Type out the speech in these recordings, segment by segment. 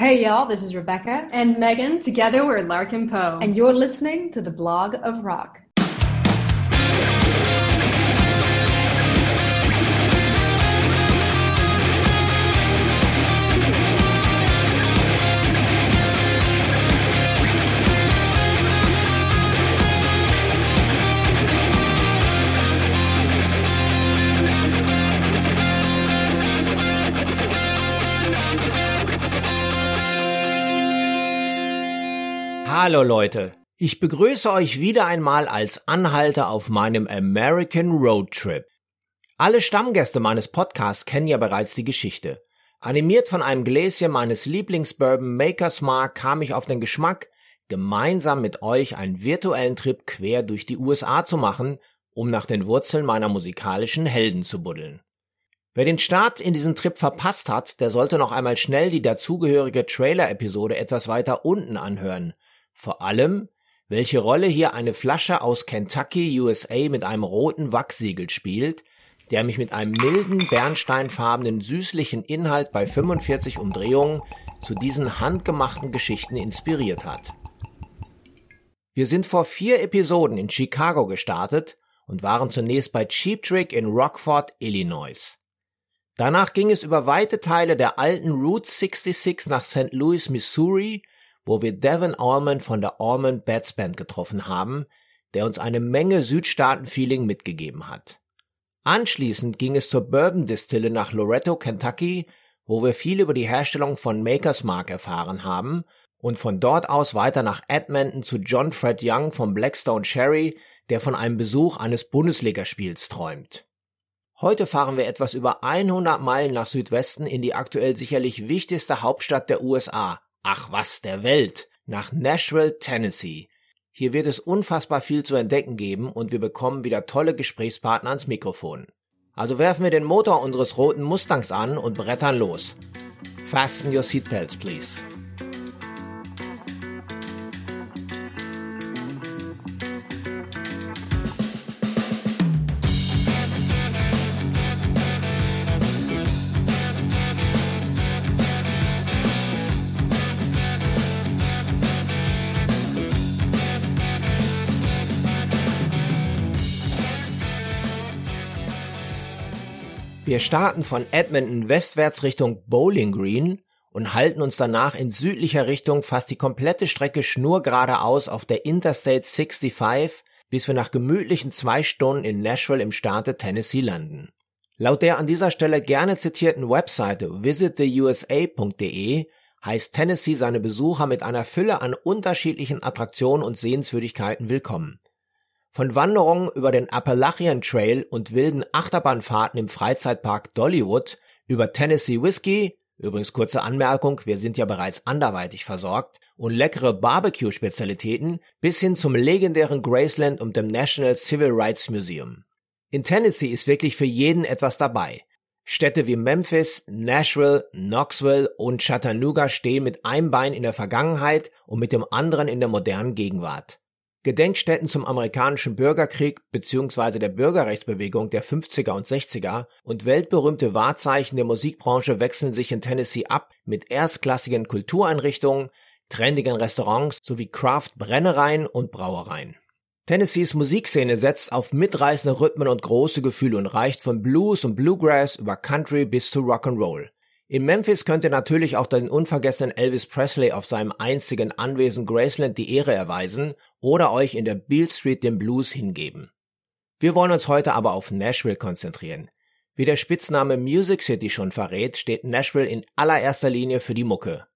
Hey y'all, this is Rebecca. And Megan. Together we're Larkin Poe. And you're listening to the blog of rock. Hallo Leute, ich begrüße euch wieder einmal als Anhalter auf meinem American Road Trip. Alle Stammgäste meines Podcasts kennen ja bereits die Geschichte. Animiert von einem Gläschen meines Lieblingsbourbon Maker's Mark kam ich auf den Geschmack, gemeinsam mit euch einen virtuellen Trip quer durch die USA zu machen, um nach den Wurzeln meiner musikalischen Helden zu buddeln. Wer den Start in diesem Trip verpasst hat, der sollte noch einmal schnell die dazugehörige Trailer-Episode etwas weiter unten anhören. Vor allem, welche Rolle hier eine Flasche aus Kentucky, USA mit einem roten Wachsiegel spielt, der mich mit einem milden, bernsteinfarbenen, süßlichen Inhalt bei 45 Umdrehungen zu diesen handgemachten Geschichten inspiriert hat. Wir sind vor vier Episoden in Chicago gestartet und waren zunächst bei Cheap Trick in Rockford, Illinois. Danach ging es über weite Teile der alten Route 66 nach St. Louis, Missouri wo wir Devin Allman von der Allman Bats Band getroffen haben, der uns eine Menge Südstaaten-Feeling mitgegeben hat. Anschließend ging es zur Bourbon Distille nach Loretto, Kentucky, wo wir viel über die Herstellung von Maker's Mark erfahren haben und von dort aus weiter nach Edmonton zu John Fred Young vom Blackstone Sherry, der von einem Besuch eines Bundesligaspiels träumt. Heute fahren wir etwas über 100 Meilen nach Südwesten in die aktuell sicherlich wichtigste Hauptstadt der USA, ach was der Welt, nach Nashville, Tennessee. Hier wird es unfassbar viel zu entdecken geben und wir bekommen wieder tolle Gesprächspartner ans Mikrofon. Also werfen wir den Motor unseres roten Mustangs an und brettern los. Fasten your seatbelts, please. Wir starten von Edmonton westwärts Richtung Bowling Green und halten uns danach in südlicher Richtung fast die komplette Strecke schnurgeradeaus auf der Interstate 65, bis wir nach gemütlichen zwei Stunden in Nashville im Staate Tennessee landen. Laut der an dieser Stelle gerne zitierten Webseite visittheusa.de heißt Tennessee seine Besucher mit einer Fülle an unterschiedlichen Attraktionen und Sehenswürdigkeiten willkommen. Von Wanderungen über den Appalachian Trail und wilden Achterbahnfahrten im Freizeitpark Dollywood über Tennessee Whiskey, übrigens kurze Anmerkung, wir sind ja bereits anderweitig versorgt, und leckere Barbecue-Spezialitäten bis hin zum legendären Graceland und dem National Civil Rights Museum. In Tennessee ist wirklich für jeden etwas dabei. Städte wie Memphis, Nashville, Knoxville und Chattanooga stehen mit einem Bein in der Vergangenheit und mit dem anderen in der modernen Gegenwart. Gedenkstätten zum amerikanischen Bürgerkrieg bzw. der Bürgerrechtsbewegung der 50er und 60er und weltberühmte Wahrzeichen der Musikbranche wechseln sich in Tennessee ab mit erstklassigen Kultureinrichtungen, trendigen Restaurants sowie Craft-Brennereien und Brauereien. Tennessees Musikszene setzt auf mitreißende Rhythmen und große Gefühle und reicht von Blues und Bluegrass über Country bis zu Rock'n'Roll. In Memphis könnt ihr natürlich auch den unvergessenen Elvis Presley auf seinem einzigen Anwesen Graceland die Ehre erweisen oder euch in der Beale Street dem Blues hingeben. Wir wollen uns heute aber auf Nashville konzentrieren. Wie der Spitzname Music City schon verrät, steht Nashville in allererster Linie für die Mucke.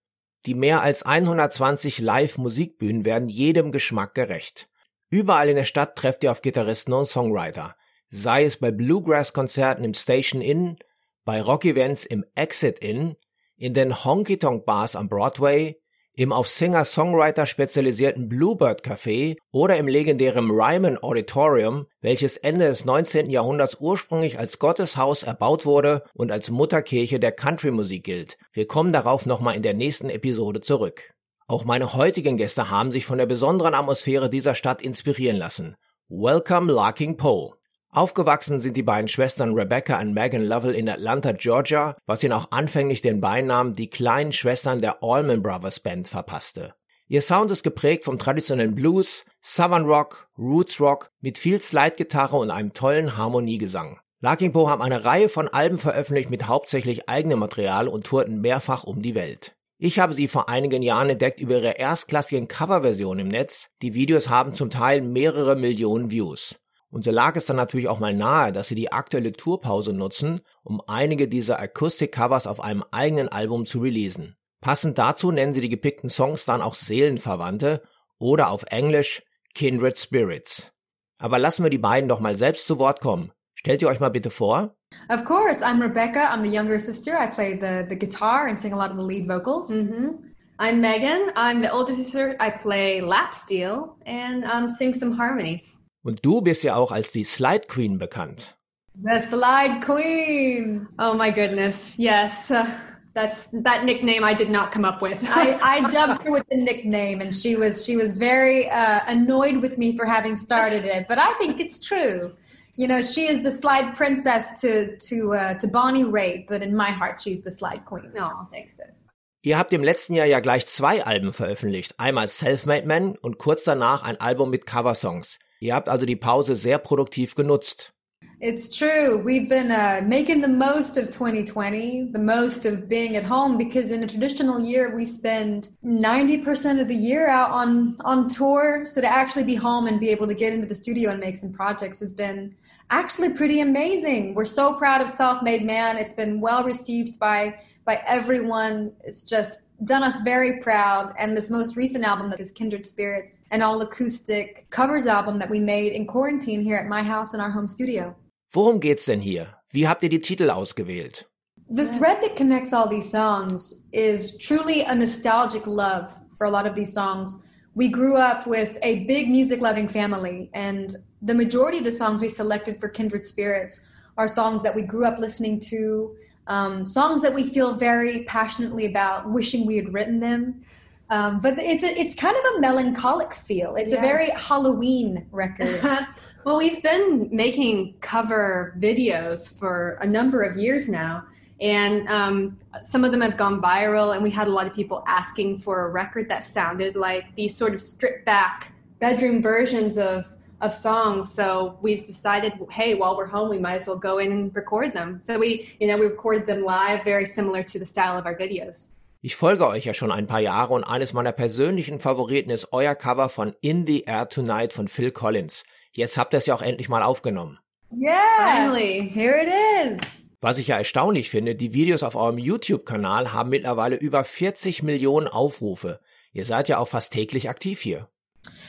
Die mehr als 120 Live-Musikbühnen werden jedem Geschmack gerecht. Überall in der Stadt trefft ihr auf Gitarristen und Songwriter. Sei es bei Bluegrass-Konzerten im Station Inn, bei Rock-Events im Exit Inn, in den Honky-Tonk-Bars am Broadway, im auf Singer-Songwriter spezialisierten Bluebird Café oder im legendären Ryman Auditorium, welches Ende des 19. Jahrhunderts ursprünglich als Gotteshaus erbaut wurde und als Mutterkirche der Country-Musik gilt. Wir kommen darauf nochmal in der nächsten Episode zurück. Auch meine heutigen Gäste haben sich von der besonderen Atmosphäre dieser Stadt inspirieren lassen. Welcome Larking Poe. Aufgewachsen sind die beiden Schwestern Rebecca und Megan Lovell in Atlanta, Georgia, was ihnen auch anfänglich den Beinamen die kleinen Schwestern der Allman Brothers Band verpasste. Ihr Sound ist geprägt vom traditionellen Blues, Southern Rock, Roots Rock mit viel Slide-Gitarre und einem tollen Harmoniegesang. Larkin Poe haben eine Reihe von Alben veröffentlicht mit hauptsächlich eigenem Material und tourten mehrfach um die Welt. Ich habe sie vor einigen Jahren entdeckt über ihre erstklassigen Coverversionen im Netz. Die Videos haben zum Teil mehrere Millionen Views. Und so lag es dann natürlich auch mal nahe, dass sie die aktuelle Tourpause nutzen, um einige dieser Akustik-Covers auf einem eigenen Album zu releasen. Passend dazu nennen sie die gepickten Songs dann auch Seelenverwandte oder auf Englisch Kindred Spirits. Aber lassen wir die beiden doch mal selbst zu Wort kommen. Stellt ihr euch mal bitte vor. Of course, I'm Rebecca. I'm the younger sister. I play the, the guitar and sing a lot of the lead vocals. Mm-hmm. I'm Megan. I'm the older sister. I play lap steel and um, sing some harmonies. Und du bist ja auch als die Slide Queen bekannt. The Slide Queen. Oh my goodness. Yes. That's that nickname I did not come up with. I, I dubbed her with the nickname and she was she was very uh, annoyed with me for having started it, but I think it's true. You know, she is the slide princess to to uh, to Bonnie Raitt, but in my heart she's the slide queen. No, thanks sis. Ihr habt im letzten Jahr ja gleich zwei Alben veröffentlicht. Einmal Selfmade Man und kurz danach ein Album mit Coversongs. Ihr habt also die Pause sehr produktiv genutzt. It's true. We've been uh, making the most of 2020, the most of being at home, because in a traditional year we spend 90% of the year out on on tour. So to actually be home and be able to get into the studio and make some projects has been actually pretty amazing. We're so proud of Self Made Man. It's been well received by by everyone. It's just done us very proud. And this most recent album that is Kindred Spirits, an all acoustic covers album that we made in quarantine here at my house in our home studio. Worum geht's denn hier? Wie habt ihr die Titel ausgewählt? The thread that connects all these songs is truly a nostalgic love for a lot of these songs. We grew up with a big music loving family, and the majority of the songs we selected for Kindred Spirits are songs that we grew up listening to, um, songs that we feel very passionately about, wishing we had written them. Um, but it's a, it's kind of a melancholic feel. It's yeah. a very Halloween record. well, we've been making cover videos for a number of years now, and um, some of them have gone viral. And we had a lot of people asking for a record that sounded like these sort of stripped back bedroom versions of of songs. So we decided, hey, while we're home, we might as well go in and record them. So we, you know, we recorded them live, very similar to the style of our videos. Ich folge euch ja schon ein paar Jahre und eines meiner persönlichen Favoriten ist euer Cover von In the Air Tonight von Phil Collins. Jetzt habt ihr es ja auch endlich mal aufgenommen. Yeah, finally, here it is. Was ich ja erstaunlich finde, die Videos auf eurem YouTube-Kanal haben mittlerweile über 40 Millionen Aufrufe. Ihr seid ja auch fast täglich aktiv hier.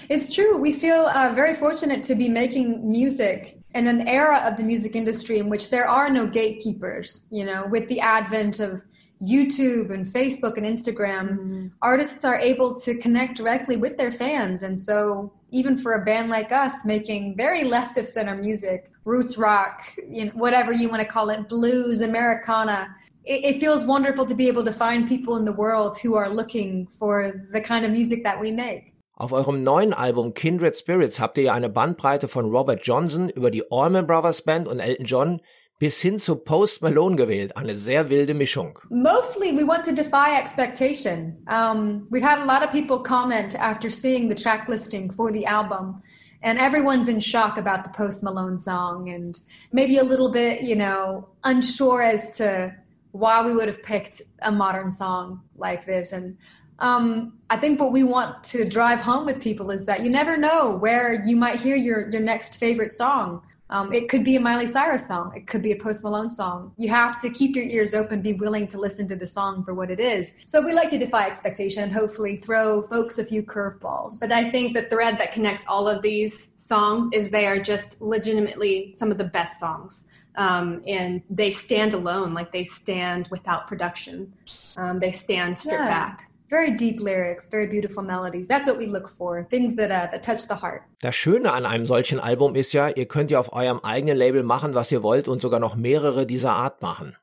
It's true. We feel uh, very fortunate to be making music in an era of the music industry in which there are no gatekeepers. You know, with the advent of YouTube and Facebook and Instagram, mm-hmm. artists are able to connect directly with their fans. And so, even for a band like us, making very left of center music, roots rock, you know, whatever you want to call it, blues, Americana, it, it feels wonderful to be able to find people in the world who are looking for the kind of music that we make. Auf eurem neuen Album Kindred Spirits habt ihr ja eine Bandbreite von Robert Johnson über die Allman Brothers Band und Elton John bis hin zu Post Malone gewählt. Eine sehr wilde Mischung. Mostly we want to defy expectation. Um, we've had a lot of people comment after seeing the track listing for the album. And everyone's in shock about the Post Malone song and maybe a little bit, you know, unsure as to why we would have picked a modern song like this. And um, I think what we want to drive home with people is that you never know where you might hear your, your next favorite song. Um, it could be a Miley Cyrus song. It could be a Post Malone song. You have to keep your ears open, be willing to listen to the song for what it is. So we like to defy expectation and hopefully throw folks a few curveballs. But I think the thread that connects all of these songs is they are just legitimately some of the best songs. Um, and they stand alone, like they stand without production. Um, they stand stripped yeah. back. Very deep lyrics, very beautiful melodies. That's what we look for. Things that, uh, that touch the heart. Das Schöne an einem solchen Album ist ja, ihr könnt ja auf eurem eigenen Label machen, was ihr wollt und sogar noch mehrere dieser Art machen.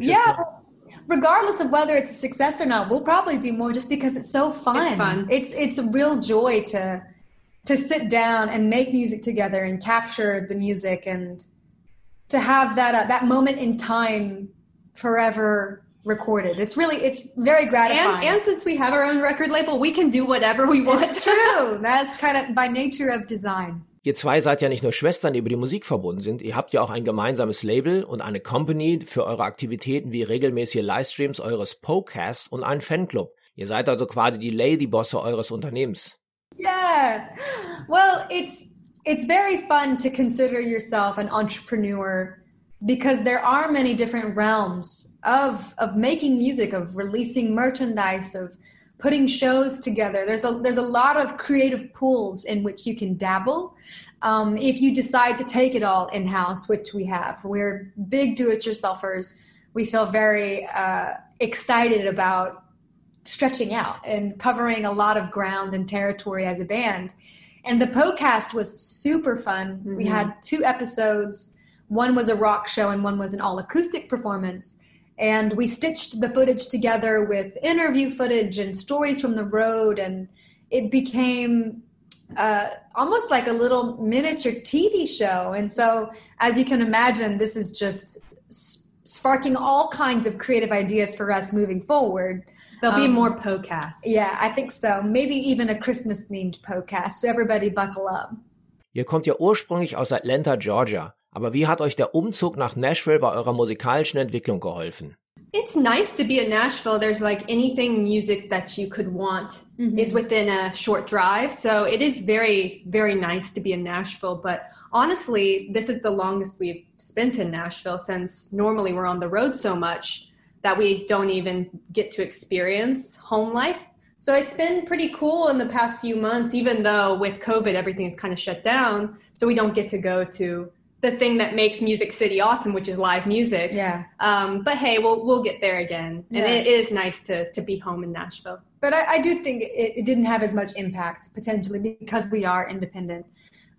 Yeah. Regardless of whether it's a success or not, we'll probably do more just because it's so fun. It's fun. It's it's a real joy to to sit down and make music together and capture the music and to have that uh, that moment in time forever recorded. It's really it's very gratifying. And, and since we have our own record label, we can do whatever we want. It's true. That's kind of by nature of design. Ihr zwei seid ja nicht nur Schwestern, die über die Musik verbunden sind, ihr habt ja auch ein gemeinsames Label und eine Company für eure Aktivitäten wie regelmäßige Livestreams eures Podcasts und einen Fanclub. Ihr seid also quasi die Ladybosse eures Unternehmens. Yeah. Well, it's it's very fun to consider yourself an entrepreneur because there are many different realms of of making music, of releasing merchandise, of putting shows together. There's a there's a lot of creative pools in which you can dabble. Um, if you decide to take it all in house, which we have, we're big do-it-yourselfers. We feel very uh, excited about stretching out and covering a lot of ground and territory as a band. And the podcast was super fun. Mm-hmm. We had two episodes. One was a rock show and one was an all acoustic performance. And we stitched the footage together with interview footage and stories from the road and it became uh, almost like a little miniature tv show. And so as you can imagine this is just sparking all kinds of creative ideas for us moving forward. There'll um, be more podcasts. yeah i think so. Maybe even a christmas themed podcast so everybody buckle up. Ihr kommt ja ursprünglich aus Atlanta, Georgia. Aber wie hat euch der Umzug nach Nashville bei eurer musikalischen Entwicklung geholfen? It's nice to be in Nashville. There's like anything music that you could want mm-hmm. is within a short drive. So it is very, very nice to be in Nashville. But honestly, this is the longest we've spent in Nashville since normally we're on the road so much that we don't even get to experience home life. So it's been pretty cool in the past few months, even though with COVID, everything's kind of shut down. So we don't get to go to the thing that makes Music City awesome, which is live music. Yeah. Um, but hey, we'll we'll get there again, and yeah. it is nice to to be home in Nashville. But I, I do think it, it, didn't have as much impact potentially because we are independent,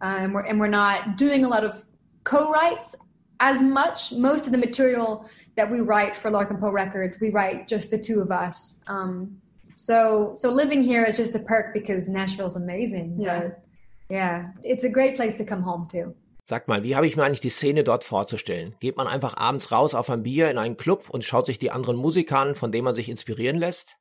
uh, and we're and we're not doing a lot of co-writes as much. Most of the material that we write for Larkin Poe Records, we write just the two of us. Um, so so living here is just a perk because Nashville's amazing. Yeah. But yeah, it's a great place to come home to. Sag mal, wie habe ich mir eigentlich die Szene dort vorzustellen? Geht man einfach abends raus auf ein Bier in einen Club und schaut sich die anderen Musiker an, von denen man sich inspirieren lässt?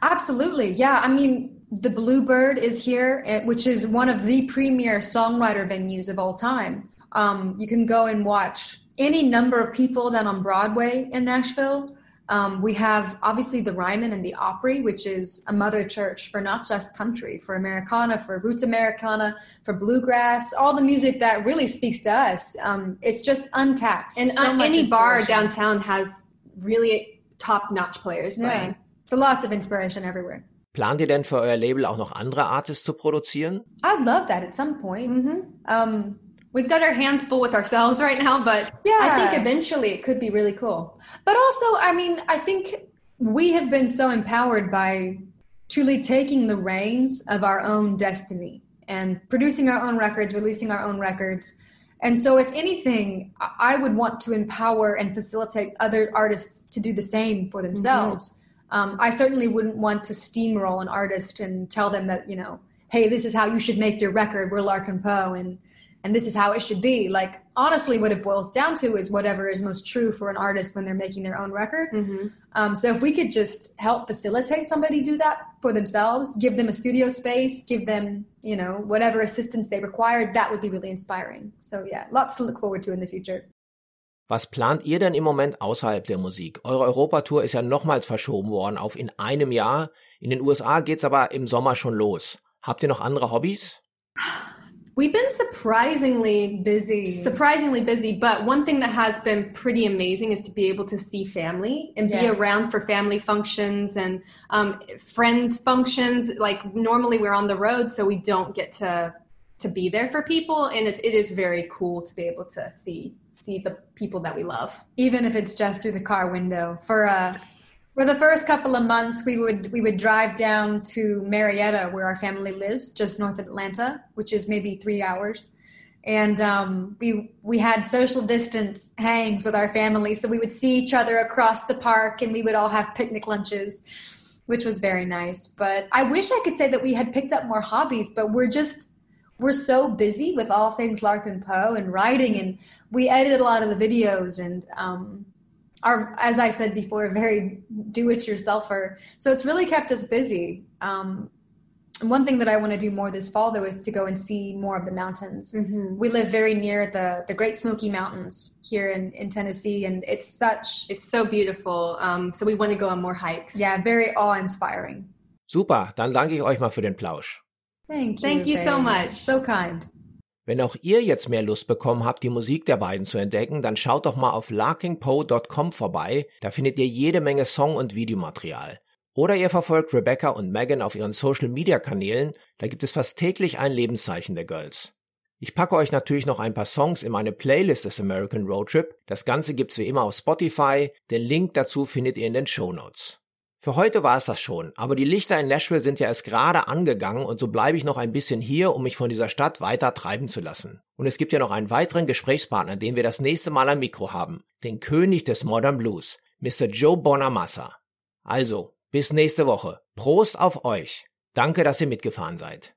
Absolutely. Yeah. I mean, the Bluebird is here, eh, which is one of the premier songwriter venues of all time. Um, you can go and watch any number of people down on Broadway in Nashville. Um, we have obviously the Ryman and the Opry, which is a mother church for not just country, for Americana, for roots Americana, for bluegrass, all the music that really speaks to us. Um, it's just untapped. And so uh, any bar downtown has really top-notch players playing. Yeah. So lots of inspiration everywhere. Plant ihr denn für euer Label auch noch andere Artists zu produzieren? I'd love that at some point. Mm -hmm. um, we've got our hands full with ourselves right now, but yeah, I think eventually it could be really cool. But also, I mean, I think we have been so empowered by truly taking the reins of our own destiny and producing our own records, releasing our own records. And so, if anything, I would want to empower and facilitate other artists to do the same for themselves. Mm-hmm. Um, I certainly wouldn't want to steamroll an artist and tell them that, you know, hey, this is how you should make your record. We're Larkin Poe. And and this is how it should be. Like honestly, what it boils down to is whatever is most true for an artist when they're making their own record. Mm-hmm. Um, so if we could just help facilitate somebody do that for themselves, give them a studio space, give them you know whatever assistance they require, that would be really inspiring. So yeah, lots to look forward to in the future. Was plant ihr denn im Moment außerhalb der Musik? Eure Europatour ist ja nochmals verschoben worden auf in einem Jahr. In den USA geht's aber im Sommer schon los. Habt ihr noch andere Hobbys? We've been surprisingly busy. Surprisingly busy, but one thing that has been pretty amazing is to be able to see family and yeah. be around for family functions and um, friend functions. Like normally we're on the road, so we don't get to to be there for people, and it, it is very cool to be able to see see the people that we love, even if it's just through the car window. For uh, for the first couple of months, we would we would drive down to Marietta, where our family lives, just north of Atlanta, which is maybe three hours. And um, we we had social distance hangs with our family, so we would see each other across the park, and we would all have picnic lunches, which was very nice. But I wish I could say that we had picked up more hobbies, but we're just we're so busy with all things Larkin Poe and writing, and we edit a lot of the videos and um, are, as I said before, very do-it-yourselfer. So it's really kept us busy. Um, one thing that I want to do more this fall, though, is to go and see more of the mountains. Mm-hmm. We live very near the the Great Smoky Mountains here in, in Tennessee, and it's such it's so beautiful. Um, so we want to go on more hikes. Yeah, very awe-inspiring. Super, dann danke ich euch mal für den Plausch. Thank you. Thank you so much. So kind. Wenn auch ihr jetzt mehr Lust bekommen habt, die Musik der beiden zu entdecken, dann schaut doch mal auf larkingpoe.com vorbei. Da findet ihr jede Menge Song- und Videomaterial. Oder ihr verfolgt Rebecca und Megan auf ihren Social Media Kanälen, da gibt es fast täglich ein Lebenszeichen der Girls. Ich packe euch natürlich noch ein paar Songs in meine Playlist des American Road Trip. Das Ganze gibt's wie immer auf Spotify. Den Link dazu findet ihr in den Show Notes. Für heute war es das schon, aber die Lichter in Nashville sind ja erst gerade angegangen und so bleibe ich noch ein bisschen hier, um mich von dieser Stadt weiter treiben zu lassen. Und es gibt ja noch einen weiteren Gesprächspartner, den wir das nächste Mal am Mikro haben, den König des Modern Blues, Mr. Joe Bonamassa. Also, bis nächste Woche. Prost auf euch. Danke, dass ihr mitgefahren seid.